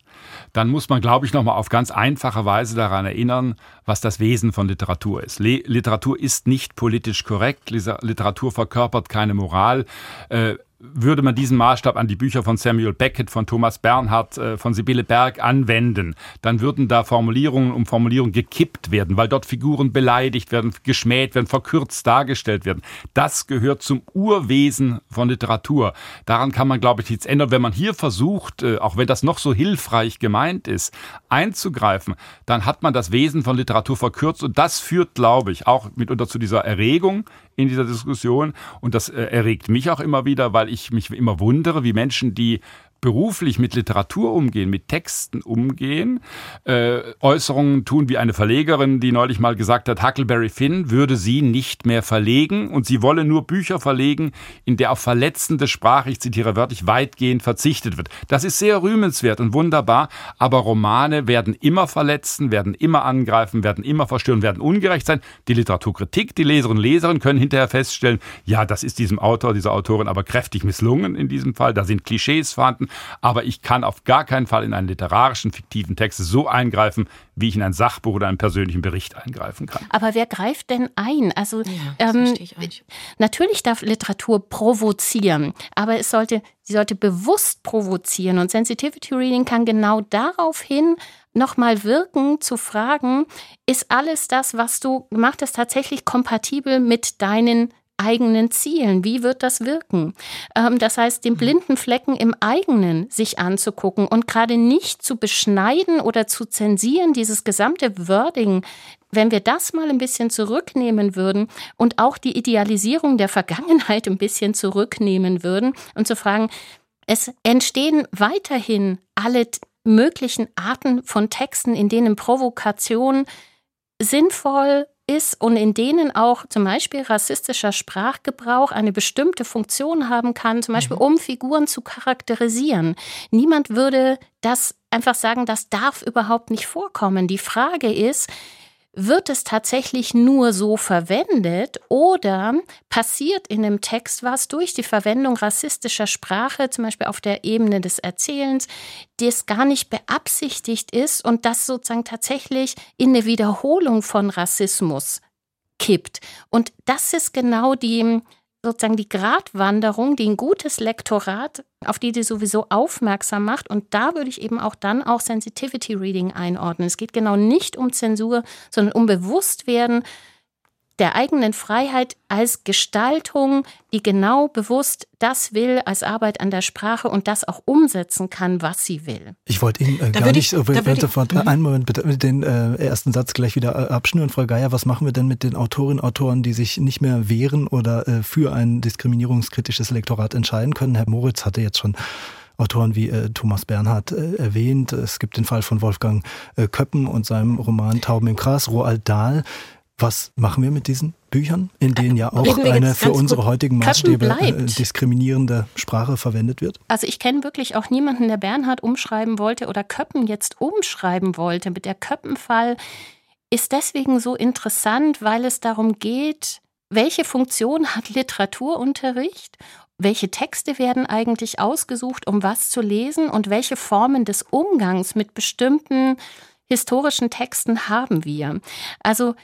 dann muss man, glaube ich, nochmal auf ganz einfache Weise daran erinnern, was das Wesen von Literatur ist. Le Literatur ist nicht politisch korrekt, Literatur verkörpert keine Moral. Äh, würde man diesen Maßstab an die Bücher von Samuel Beckett, von Thomas Bernhard, äh, von Sibylle Berg anwenden, dann würden da Formulierungen um Formulierungen gekippt werden, weil dort Figuren beleidigt werden, geschmäht werden, verkürzt dargestellt werden. Das gehört zum Urwesen von Literatur. Daran kann man, glaube ich, nichts ändern. Wenn man hier versucht, äh, auch wenn das noch so hilfreich gemeint ist, einzugreifen, dann hat man das Wesen von Literatur verkürzt und das führt, glaube ich, auch mitunter zu dieser Erregung in dieser Diskussion. Und das äh, erregt mich auch immer wieder, weil ich mich immer wundere, wie Menschen, die beruflich mit Literatur umgehen, mit Texten umgehen, äh, Äußerungen tun wie eine Verlegerin, die neulich mal gesagt hat, Huckleberry Finn würde sie nicht mehr verlegen und sie wolle nur Bücher verlegen, in der auf verletzende Sprache, ich zitiere wörtlich, weitgehend verzichtet wird. Das ist sehr rühmenswert und wunderbar, aber Romane werden immer verletzen, werden immer angreifen, werden immer verstören, werden ungerecht sein. Die Literaturkritik, die Leserinnen und Leser können hinterher feststellen, ja, das ist diesem Autor, dieser Autorin aber kräftig misslungen in diesem Fall, da sind Klischees vorhanden aber ich kann auf gar keinen Fall in einen literarischen, fiktiven Text so eingreifen, wie ich in ein Sachbuch oder einen persönlichen Bericht eingreifen kann. Aber wer greift denn ein? Also ja, ähm, natürlich darf Literatur provozieren, aber es sollte, sie sollte bewusst provozieren. Und Sensitivity Reading kann genau darauf hin nochmal wirken, zu fragen, ist alles das, was du gemacht hast, tatsächlich kompatibel mit deinen eigenen Zielen. Wie wird das wirken? Ähm, das heißt, den mhm. blinden Flecken im eigenen sich anzugucken und gerade nicht zu beschneiden oder zu zensieren, dieses gesamte Wording wenn wir das mal ein bisschen zurücknehmen würden und auch die Idealisierung der Vergangenheit ein bisschen zurücknehmen würden und zu fragen, es entstehen weiterhin alle möglichen Arten von Texten, in denen Provokation sinnvoll ist und in denen auch zum Beispiel rassistischer Sprachgebrauch eine bestimmte Funktion haben kann, zum Beispiel mhm. um Figuren zu charakterisieren. Niemand würde das einfach sagen, das darf überhaupt nicht vorkommen. Die Frage ist, wird es tatsächlich nur so verwendet oder passiert in dem Text was durch die Verwendung rassistischer Sprache, zum Beispiel auf der Ebene des Erzählens, das gar nicht beabsichtigt ist und das sozusagen tatsächlich in eine Wiederholung von Rassismus kippt. Und das ist genau die sozusagen die Gratwanderung, die ein gutes Lektorat, auf die die sowieso aufmerksam macht. Und da würde ich eben auch dann auch Sensitivity Reading einordnen. Es geht genau nicht um Zensur, sondern um Bewusstwerden der eigenen Freiheit als Gestaltung, die genau bewusst das will als Arbeit an der Sprache und das auch umsetzen kann, was sie will. Ich wollte Ihnen äh, gar nicht, ich, äh, sofort mhm. einen Moment bitte den äh, ersten Satz gleich wieder äh, abschnüren, Frau Geier. Was machen wir denn mit den Autorinnen und Autoren, die sich nicht mehr wehren oder äh, für ein diskriminierungskritisches Lektorat entscheiden können? Herr Moritz hatte jetzt schon Autoren wie äh, Thomas Bernhard äh, erwähnt. Es gibt den Fall von Wolfgang äh, Köppen und seinem Roman Tauben im Gras, Roald Dahl. Was machen wir mit diesen Büchern, in denen ja auch eine für unsere heutigen Maßstäbe äh, diskriminierende Sprache verwendet wird? Also ich kenne wirklich auch niemanden, der Bernhard umschreiben wollte oder Köppen jetzt umschreiben wollte. Mit der Köppenfall ist deswegen so interessant, weil es darum geht, welche Funktion hat Literaturunterricht welche Texte werden eigentlich ausgesucht, um was zu lesen und welche Formen des Umgangs mit bestimmten historischen Texten haben wir. Also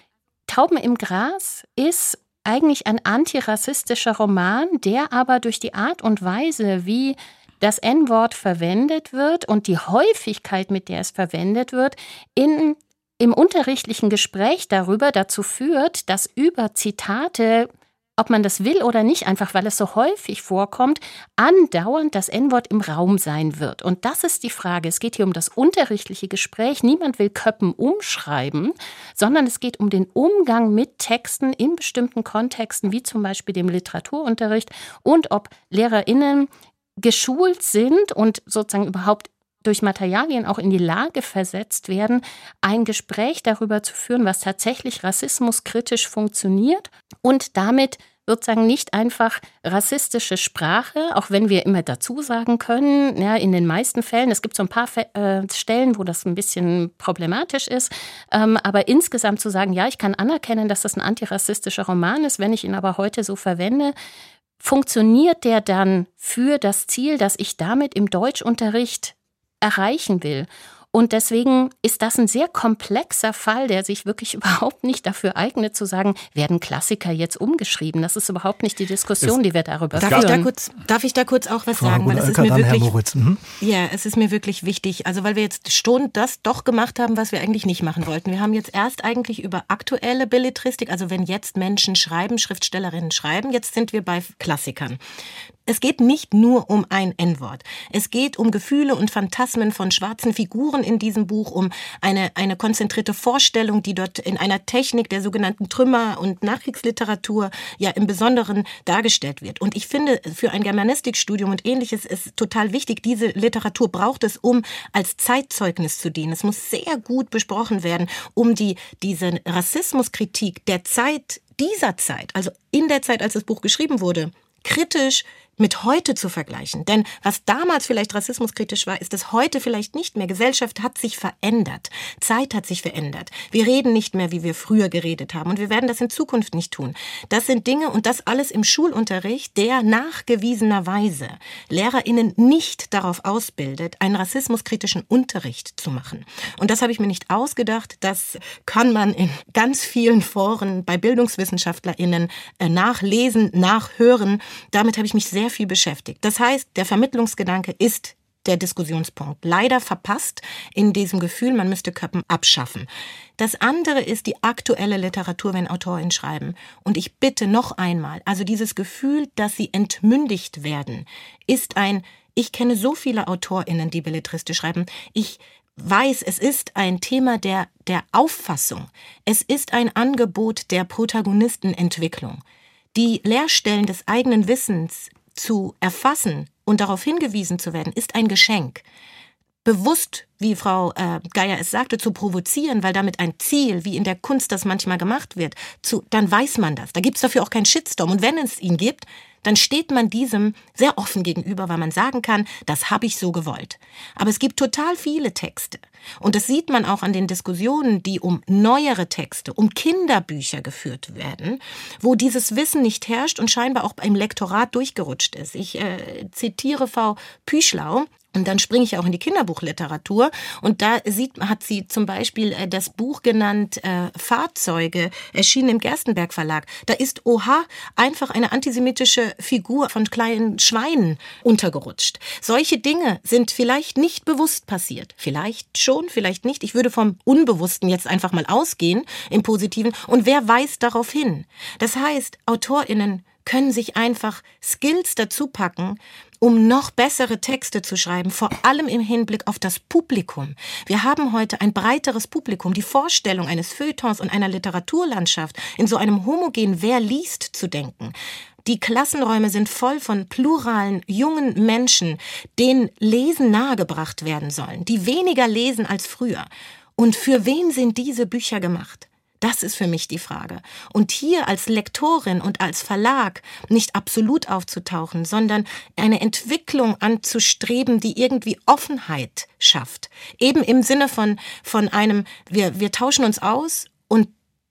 Tauben im Gras ist eigentlich ein antirassistischer Roman, der aber durch die Art und Weise, wie das N-Wort verwendet wird und die Häufigkeit, mit der es verwendet wird, in, im unterrichtlichen Gespräch darüber dazu führt, dass über Zitate ob man das will oder nicht, einfach weil es so häufig vorkommt, andauernd das N-Wort im Raum sein wird. Und das ist die Frage. Es geht hier um das unterrichtliche Gespräch. Niemand will Köppen umschreiben, sondern es geht um den Umgang mit Texten in bestimmten Kontexten, wie zum Beispiel dem Literaturunterricht und ob LehrerInnen geschult sind und sozusagen überhaupt durch Materialien auch in die Lage versetzt werden, ein Gespräch darüber zu führen, was tatsächlich rassismuskritisch funktioniert. Und damit sozusagen nicht einfach rassistische Sprache, auch wenn wir immer dazu sagen können, ja, in den meisten Fällen, es gibt so ein paar äh, Stellen, wo das ein bisschen problematisch ist, ähm, aber insgesamt zu sagen, ja, ich kann anerkennen, dass das ein antirassistischer Roman ist, wenn ich ihn aber heute so verwende, funktioniert der dann für das Ziel, dass ich damit im Deutschunterricht erreichen will. Und deswegen ist das ein sehr komplexer Fall, der sich wirklich überhaupt nicht dafür eignet, zu sagen, werden Klassiker jetzt umgeschrieben. Das ist überhaupt nicht die Diskussion, es, die wir darüber darf führen. Ich da kurz, darf ich da kurz auch was Frau sagen? Weil es ist mir wirklich, mhm. Ja, es ist mir wirklich wichtig. Also weil wir jetzt schon das doch gemacht haben, was wir eigentlich nicht machen wollten. Wir haben jetzt erst eigentlich über aktuelle Belletristik, also wenn jetzt Menschen schreiben, Schriftstellerinnen schreiben, jetzt sind wir bei Klassikern. Es geht nicht nur um ein N-Wort. Es geht um Gefühle und Phantasmen von schwarzen Figuren in diesem Buch, um eine, eine konzentrierte Vorstellung, die dort in einer Technik der sogenannten Trümmer- und Nachkriegsliteratur ja im Besonderen dargestellt wird. Und ich finde, für ein Germanistikstudium und ähnliches ist total wichtig, diese Literatur braucht es, um als Zeitzeugnis zu dienen. Es muss sehr gut besprochen werden, um die, diese Rassismuskritik der Zeit dieser Zeit, also in der Zeit, als das Buch geschrieben wurde, kritisch mit heute zu vergleichen. Denn was damals vielleicht rassismuskritisch war, ist es heute vielleicht nicht mehr. Gesellschaft hat sich verändert. Zeit hat sich verändert. Wir reden nicht mehr, wie wir früher geredet haben. Und wir werden das in Zukunft nicht tun. Das sind Dinge und das alles im Schulunterricht, der nachgewiesenerweise LehrerInnen nicht darauf ausbildet, einen rassismuskritischen Unterricht zu machen. Und das habe ich mir nicht ausgedacht. Das kann man in ganz vielen Foren bei BildungswissenschaftlerInnen äh, nachlesen, nachhören. Damit habe ich mich sehr sehr viel beschäftigt. Das heißt, der Vermittlungsgedanke ist der Diskussionspunkt. Leider verpasst in diesem Gefühl, man müsste Köppen abschaffen. Das andere ist die aktuelle Literatur, wenn AutorInnen schreiben. Und ich bitte noch einmal, also dieses Gefühl, dass sie entmündigt werden, ist ein, ich kenne so viele AutorInnen, die belletristisch schreiben. Ich weiß, es ist ein Thema der, der Auffassung. Es ist ein Angebot der Protagonistenentwicklung. Die Leerstellen des eigenen Wissens zu erfassen und darauf hingewiesen zu werden, ist ein Geschenk. Bewusst wie Frau äh, Geier es sagte, zu provozieren, weil damit ein Ziel, wie in der Kunst das manchmal gemacht wird, zu, dann weiß man das. Da gibt es dafür auch keinen Shitstorm. Und wenn es ihn gibt, dann steht man diesem sehr offen gegenüber, weil man sagen kann, das habe ich so gewollt. Aber es gibt total viele Texte. Und das sieht man auch an den Diskussionen, die um neuere Texte, um Kinderbücher geführt werden, wo dieses Wissen nicht herrscht und scheinbar auch beim Lektorat durchgerutscht ist. Ich äh, zitiere Frau Püschlau, und dann springe ich auch in die Kinderbuchliteratur. Und da sieht, hat sie zum Beispiel äh, das Buch genannt äh, Fahrzeuge, erschienen im Gerstenberg Verlag. Da ist Oha einfach eine antisemitische Figur von kleinen Schweinen untergerutscht. Solche Dinge sind vielleicht nicht bewusst passiert. Vielleicht schon, vielleicht nicht. Ich würde vom Unbewussten jetzt einfach mal ausgehen, im Positiven. Und wer weist darauf hin? Das heißt, AutorInnen können sich einfach Skills dazu packen, um noch bessere Texte zu schreiben, vor allem im Hinblick auf das Publikum. Wir haben heute ein breiteres Publikum. Die Vorstellung eines Feuilletons und einer Literaturlandschaft in so einem homogenen Wer liest zu denken. Die Klassenräume sind voll von pluralen jungen Menschen, denen Lesen nahegebracht werden sollen, die weniger lesen als früher. Und für wen sind diese Bücher gemacht? Das ist für mich die Frage. Und hier als Lektorin und als Verlag nicht absolut aufzutauchen, sondern eine Entwicklung anzustreben, die irgendwie Offenheit schafft. Eben im Sinne von, von einem, wir, wir tauschen uns aus und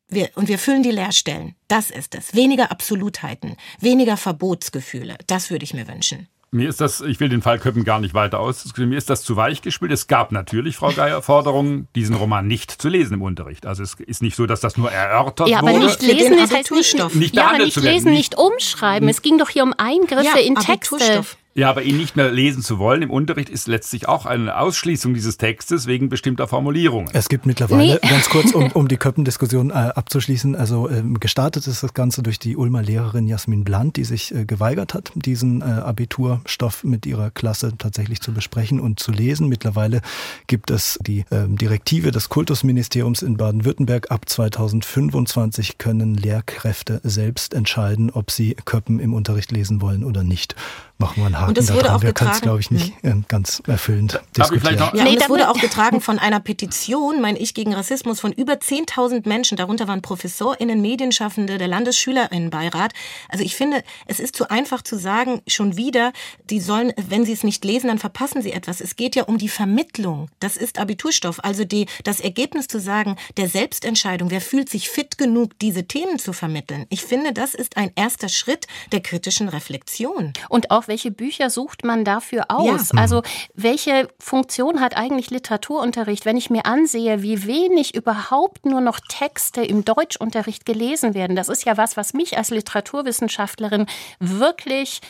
wir, und wir füllen die Leerstellen. Das ist es. Weniger Absolutheiten, weniger Verbotsgefühle. Das würde ich mir wünschen. Mir ist das, ich will den Fall Köppen gar nicht weiter ausdiskutieren, mir ist das zu weich gespielt. Es gab natürlich, Frau Geier, Forderungen, diesen Roman nicht zu lesen im Unterricht. Also es ist nicht so, dass das nur erörtert ja, aber wurde. nicht lesen ist heißt nicht, nicht, ja, aber nicht lesen, nicht umschreiben. Es ging doch hier um Eingriffe ja, in Texte. Ja, aber ihn nicht mehr lesen zu wollen im Unterricht ist letztlich auch eine Ausschließung dieses Textes wegen bestimmter Formulierungen. Es gibt mittlerweile, nee. ganz kurz, um, um die Köppendiskussion äh, abzuschließen, also ähm, gestartet ist das Ganze durch die Ulmer Lehrerin Jasmin Bland, die sich äh, geweigert hat, diesen äh, Abiturstoff mit ihrer Klasse tatsächlich zu besprechen und zu lesen. Mittlerweile gibt es die ähm, Direktive des Kultusministeriums in Baden-Württemberg. Ab 2025 können Lehrkräfte selbst entscheiden, ob sie Köppen im Unterricht lesen wollen oder nicht machen wir einen Haken und das wurde Auch wir können es, glaube ich, nicht hm. ganz erfüllend diskutieren. Ja, nee, das wurde auch getragen von einer Petition, mein Ich gegen Rassismus, von über 10.000 Menschen. Darunter waren ProfessorInnen, Medienschaffende, der Landesschülerinnenbeirat. Also ich finde, es ist zu einfach zu sagen, schon wieder, die sollen, wenn sie es nicht lesen, dann verpassen sie etwas. Es geht ja um die Vermittlung. Das ist Abiturstoff. Also die, das Ergebnis zu sagen, der Selbstentscheidung, wer fühlt sich fit genug, diese Themen zu vermitteln. Ich finde, das ist ein erster Schritt der kritischen Reflexion. Und auch welche Bücher sucht man dafür aus? Ja. Also welche Funktion hat eigentlich Literaturunterricht, wenn ich mir ansehe, wie wenig überhaupt nur noch Texte im Deutschunterricht gelesen werden? Das ist ja was, was mich als Literaturwissenschaftlerin wirklich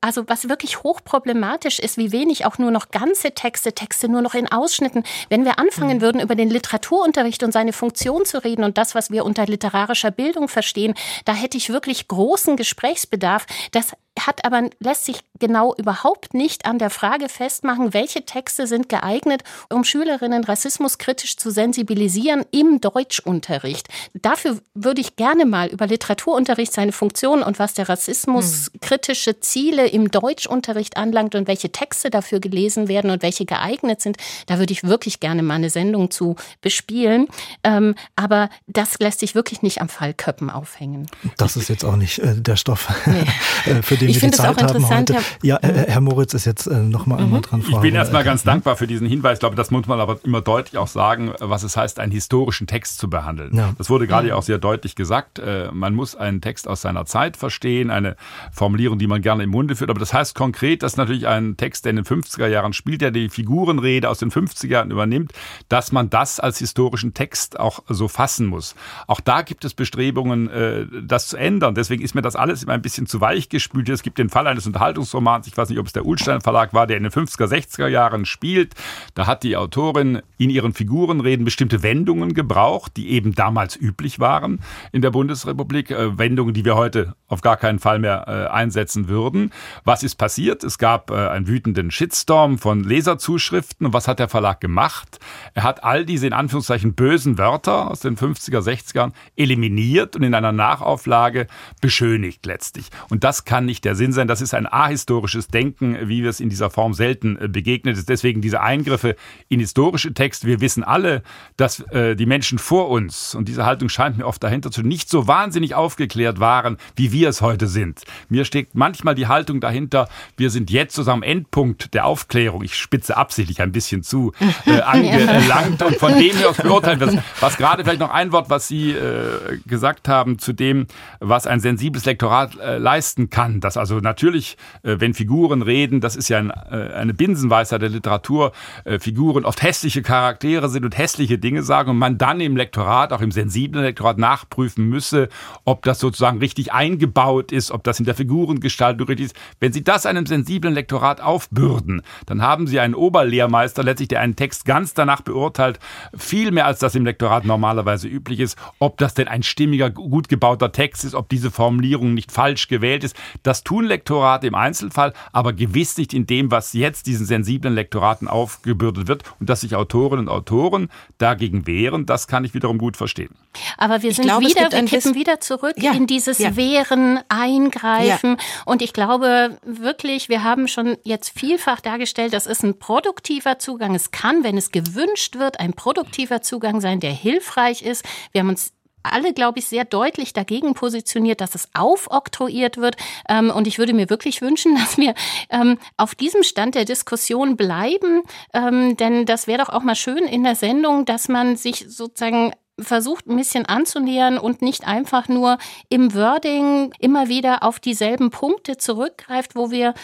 also was wirklich hochproblematisch ist, wie wenig auch nur noch ganze Texte, Texte nur noch in Ausschnitten. Wenn wir anfangen mhm. würden, über den Literaturunterricht und seine Funktion zu reden und das, was wir unter literarischer Bildung verstehen, da hätte ich wirklich großen Gesprächsbedarf. Das hat aber, lässt sich genau überhaupt nicht an der Frage festmachen, welche Texte sind geeignet, um Schülerinnen rassismuskritisch zu sensibilisieren im Deutschunterricht. Dafür würde ich gerne mal über Literaturunterricht, seine Funktion und was der rassismuskritische Ziele im Deutschunterricht anlangt und welche Texte dafür gelesen werden und welche geeignet sind, da würde ich wirklich gerne mal eine Sendung zu bespielen. Ähm, aber das lässt sich wirklich nicht am Fall Köppen aufhängen. Das ist jetzt auch nicht äh, der Stoff nee. Äh, für den ich wir die Zeit haben heute. Herr ja, äh, Herr Moritz ist jetzt äh, noch mal mhm. einmal dran. Ich bin erstmal ganz dankbar für diesen Hinweis. Ich glaube, das muss man aber immer deutlich auch sagen, was es heißt, einen historischen Text zu behandeln. Ja. Das wurde gerade ja auch sehr deutlich gesagt. Äh, man muss einen Text aus seiner Zeit verstehen, eine Formulierung, die man gerne im Munde führt. Aber das heißt konkret, dass natürlich ein Text, der in den 50er Jahren spielt, der die Figurenrede aus den 50er Jahren übernimmt, dass man das als historischen Text auch so fassen muss. Auch da gibt es Bestrebungen, äh, das zu ändern. Deswegen ist mir das alles immer ein bisschen zu weich gespült. Es gibt den Fall eines Unterhaltungsromans, ich weiß nicht, ob es der Ulstein Verlag war, der in den 50er, 60er Jahren spielt. Da hat die Autorin in ihren Figurenreden bestimmte Wendungen gebraucht, die eben damals üblich waren in der Bundesrepublik. Äh, Wendungen, die wir heute auf gar keinen Fall mehr äh, einsetzen würden. Was ist passiert? Es gab äh, einen wütenden Shitstorm von Leserzuschriften. Und was hat der Verlag gemacht? Er hat all diese in Anführungszeichen bösen Wörter aus den 50er, 60ern eliminiert und in einer Nachauflage beschönigt letztlich. Und das kann nicht nicht der Sinn sein. Das ist ein ahistorisches Denken, wie wir es in dieser Form selten äh, begegnet ist. Deswegen diese Eingriffe in historische Texte. Wir wissen alle, dass äh, die Menschen vor uns, und diese Haltung scheint mir oft dahinter zu, nicht so wahnsinnig aufgeklärt waren, wie wir es heute sind. Mir steckt manchmal die Haltung dahinter, wir sind jetzt sozusagen am Endpunkt der Aufklärung, ich spitze absichtlich ein bisschen zu, äh, angelangt und von dem her aus beurteilen wir Was gerade vielleicht noch ein Wort, was Sie äh, gesagt haben zu dem, was ein sensibles Lektorat äh, leisten kann. Dass also natürlich, äh, wenn Figuren reden, das ist ja äh, eine Binsenweisheit der Literatur, äh, Figuren oft hässliche Charaktere sind und hässliche Dinge sagen und man dann im Lektorat, auch im sensiblen Lektorat nachprüfen müsse, ob das sozusagen richtig eingebaut ist, ob das in der Figurengestaltung richtig ist. Wenn Sie das einem sensiblen Lektorat aufbürden, dann haben Sie einen Oberlehrmeister letztlich, der einen Text ganz danach beurteilt, viel mehr als das im Lektorat normalerweise üblich ist, ob das denn ein stimmiger, gut gebauter Text ist, ob diese Formulierung nicht falsch gewählt ist. Das tun Lektorate im Einzelfall, aber gewiss nicht in dem, was jetzt diesen sensiblen Lektoraten aufgebürdet wird und dass sich Autorinnen und Autoren dagegen wehren, das kann ich wiederum gut verstehen. Aber wir sind glaube, wieder, wir kippen wieder zurück ja, in dieses ja. Wehren, Eingreifen. Ja. Und ich glaube wirklich, wir haben schon jetzt vielfach dargestellt, das ist ein produktiver Zugang. Es kann, wenn es gewünscht wird, ein produktiver Zugang sein, der hilfreich ist. Wir haben uns alle, glaube ich, sehr deutlich dagegen positioniert, dass es aufoktroyiert wird. Ähm, und ich würde mir wirklich wünschen, dass wir ähm, auf diesem Stand der Diskussion bleiben. Ähm, denn das wäre doch auch mal schön in der Sendung, dass man sich sozusagen versucht ein bisschen anzunähern und nicht einfach nur im Wording immer wieder auf dieselben Punkte zurückgreift, wo wir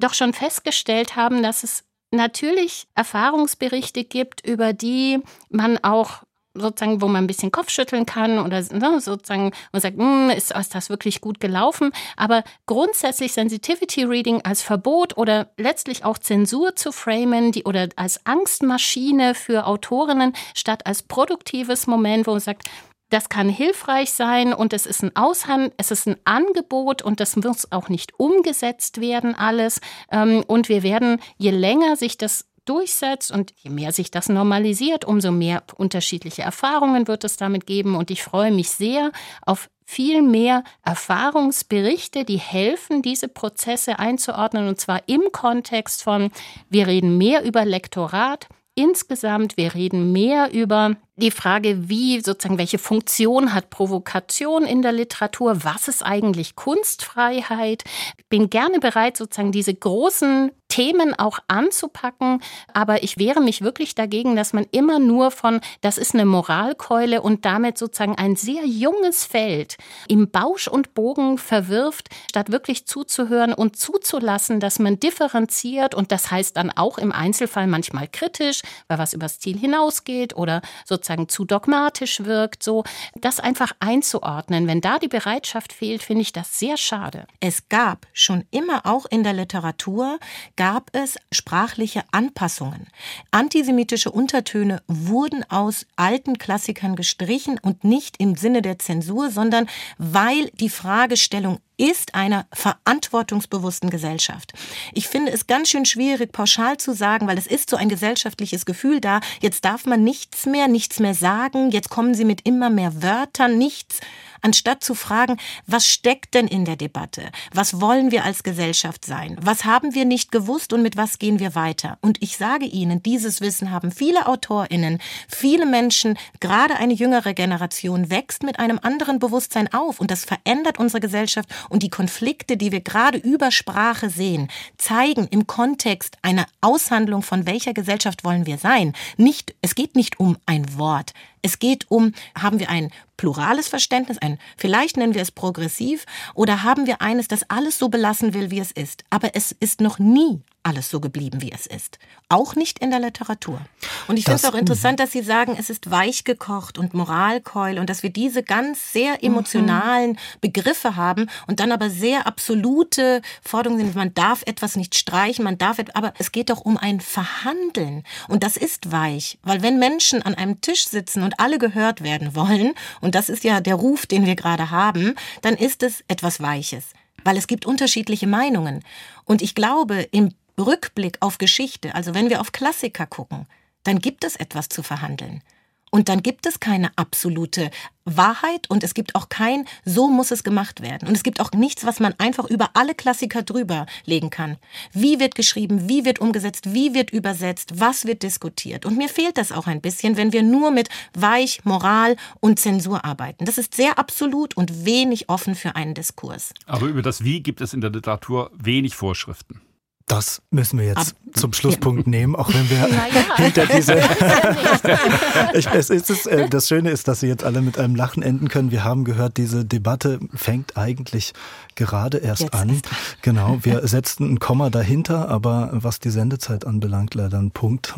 doch schon festgestellt haben, dass es natürlich Erfahrungsberichte gibt, über die man auch sozusagen, wo man ein bisschen Kopfschütteln kann oder ne, sozusagen man sagt, hm, ist, ist das wirklich gut gelaufen? Aber grundsätzlich Sensitivity Reading als Verbot oder letztlich auch Zensur zu framen, die oder als Angstmaschine für Autorinnen statt als produktives Moment, wo man sagt, das kann hilfreich sein und es ist ein Aushand, es ist ein Angebot und das muss auch nicht umgesetzt werden alles. Ähm, und wir werden, je länger sich das durchsetzt und je mehr sich das normalisiert, umso mehr unterschiedliche Erfahrungen wird es damit geben. Und ich freue mich sehr auf viel mehr Erfahrungsberichte, die helfen, diese Prozesse einzuordnen. Und zwar im Kontext von, wir reden mehr über Lektorat, insgesamt, wir reden mehr über die Frage, wie sozusagen, welche Funktion hat Provokation in der Literatur? Was ist eigentlich Kunstfreiheit? Ich bin gerne bereit, sozusagen diese großen Themen auch anzupacken, aber ich wehre mich wirklich dagegen, dass man immer nur von, das ist eine Moralkeule und damit sozusagen ein sehr junges Feld im Bausch und Bogen verwirft, statt wirklich zuzuhören und zuzulassen, dass man differenziert und das heißt dann auch im Einzelfall manchmal kritisch, weil was übers Ziel hinausgeht oder sozusagen sozusagen zu dogmatisch wirkt, so das einfach einzuordnen. Wenn da die Bereitschaft fehlt, finde ich das sehr schade. Es gab schon immer auch in der Literatur gab es sprachliche Anpassungen. Antisemitische Untertöne wurden aus alten Klassikern gestrichen und nicht im Sinne der Zensur, sondern weil die Fragestellung ist einer verantwortungsbewussten Gesellschaft. Ich finde es ganz schön schwierig, pauschal zu sagen, weil es ist so ein gesellschaftliches Gefühl da, jetzt darf man nichts mehr, nichts mehr sagen, jetzt kommen sie mit immer mehr Wörtern, nichts anstatt zu fragen, was steckt denn in der Debatte? Was wollen wir als Gesellschaft sein? Was haben wir nicht gewusst und mit was gehen wir weiter? Und ich sage Ihnen, dieses Wissen haben viele AutorInnen, viele Menschen, gerade eine jüngere Generation wächst mit einem anderen Bewusstsein auf und das verändert unsere Gesellschaft und die Konflikte, die wir gerade über Sprache sehen, zeigen im Kontext einer Aushandlung von welcher Gesellschaft wollen wir sein. Nicht, es geht nicht um ein Wort. Es geht um, haben wir ein plurales Verständnis, ein, vielleicht nennen wir es progressiv, oder haben wir eines, das alles so belassen will, wie es ist. Aber es ist noch nie alles so geblieben, wie es ist. Auch nicht in der Literatur. Und ich finde es auch interessant, dass Sie sagen, es ist weich gekocht und Moralkeul und dass wir diese ganz sehr mhm. emotionalen mhm. Begriffe haben und dann aber sehr absolute Forderungen sind. Man darf etwas nicht streichen, man darf, aber es geht doch um ein Verhandeln. Und das ist weich, weil wenn Menschen an einem Tisch sitzen und alle gehört werden wollen, und das ist ja der Ruf, den wir gerade haben, dann ist es etwas Weiches weil es gibt unterschiedliche Meinungen. Und ich glaube, im Rückblick auf Geschichte, also wenn wir auf Klassiker gucken, dann gibt es etwas zu verhandeln. Und dann gibt es keine absolute Wahrheit und es gibt auch kein, so muss es gemacht werden. Und es gibt auch nichts, was man einfach über alle Klassiker drüber legen kann. Wie wird geschrieben, wie wird umgesetzt, wie wird übersetzt, was wird diskutiert. Und mir fehlt das auch ein bisschen, wenn wir nur mit Weich, Moral und Zensur arbeiten. Das ist sehr absolut und wenig offen für einen Diskurs. Aber über das Wie gibt es in der Literatur wenig Vorschriften. Das müssen wir jetzt Ab, zum Schlusspunkt ja. nehmen, auch wenn wir ja. hinter diese. ich, es ist, äh, das Schöne ist, dass Sie jetzt alle mit einem Lachen enden können. Wir haben gehört, diese Debatte fängt eigentlich gerade erst jetzt an. Erst. Genau, wir setzten ein Komma dahinter, aber was die Sendezeit anbelangt, leider ein Punkt.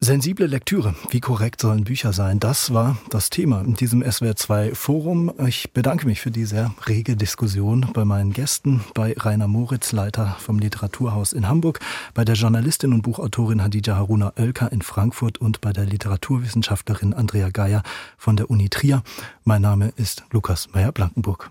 Sensible Lektüre. Wie korrekt sollen Bücher sein? Das war das Thema in diesem SWR2 Forum. Ich bedanke mich für die sehr rege Diskussion bei meinen Gästen, bei Rainer Moritz, Leiter vom Literaturhaus in Hamburg, bei der Journalistin und Buchautorin Hadija Haruna Oelker in Frankfurt und bei der Literaturwissenschaftlerin Andrea Geier von der Uni Trier. Mein Name ist Lukas Meyer-Blankenburg.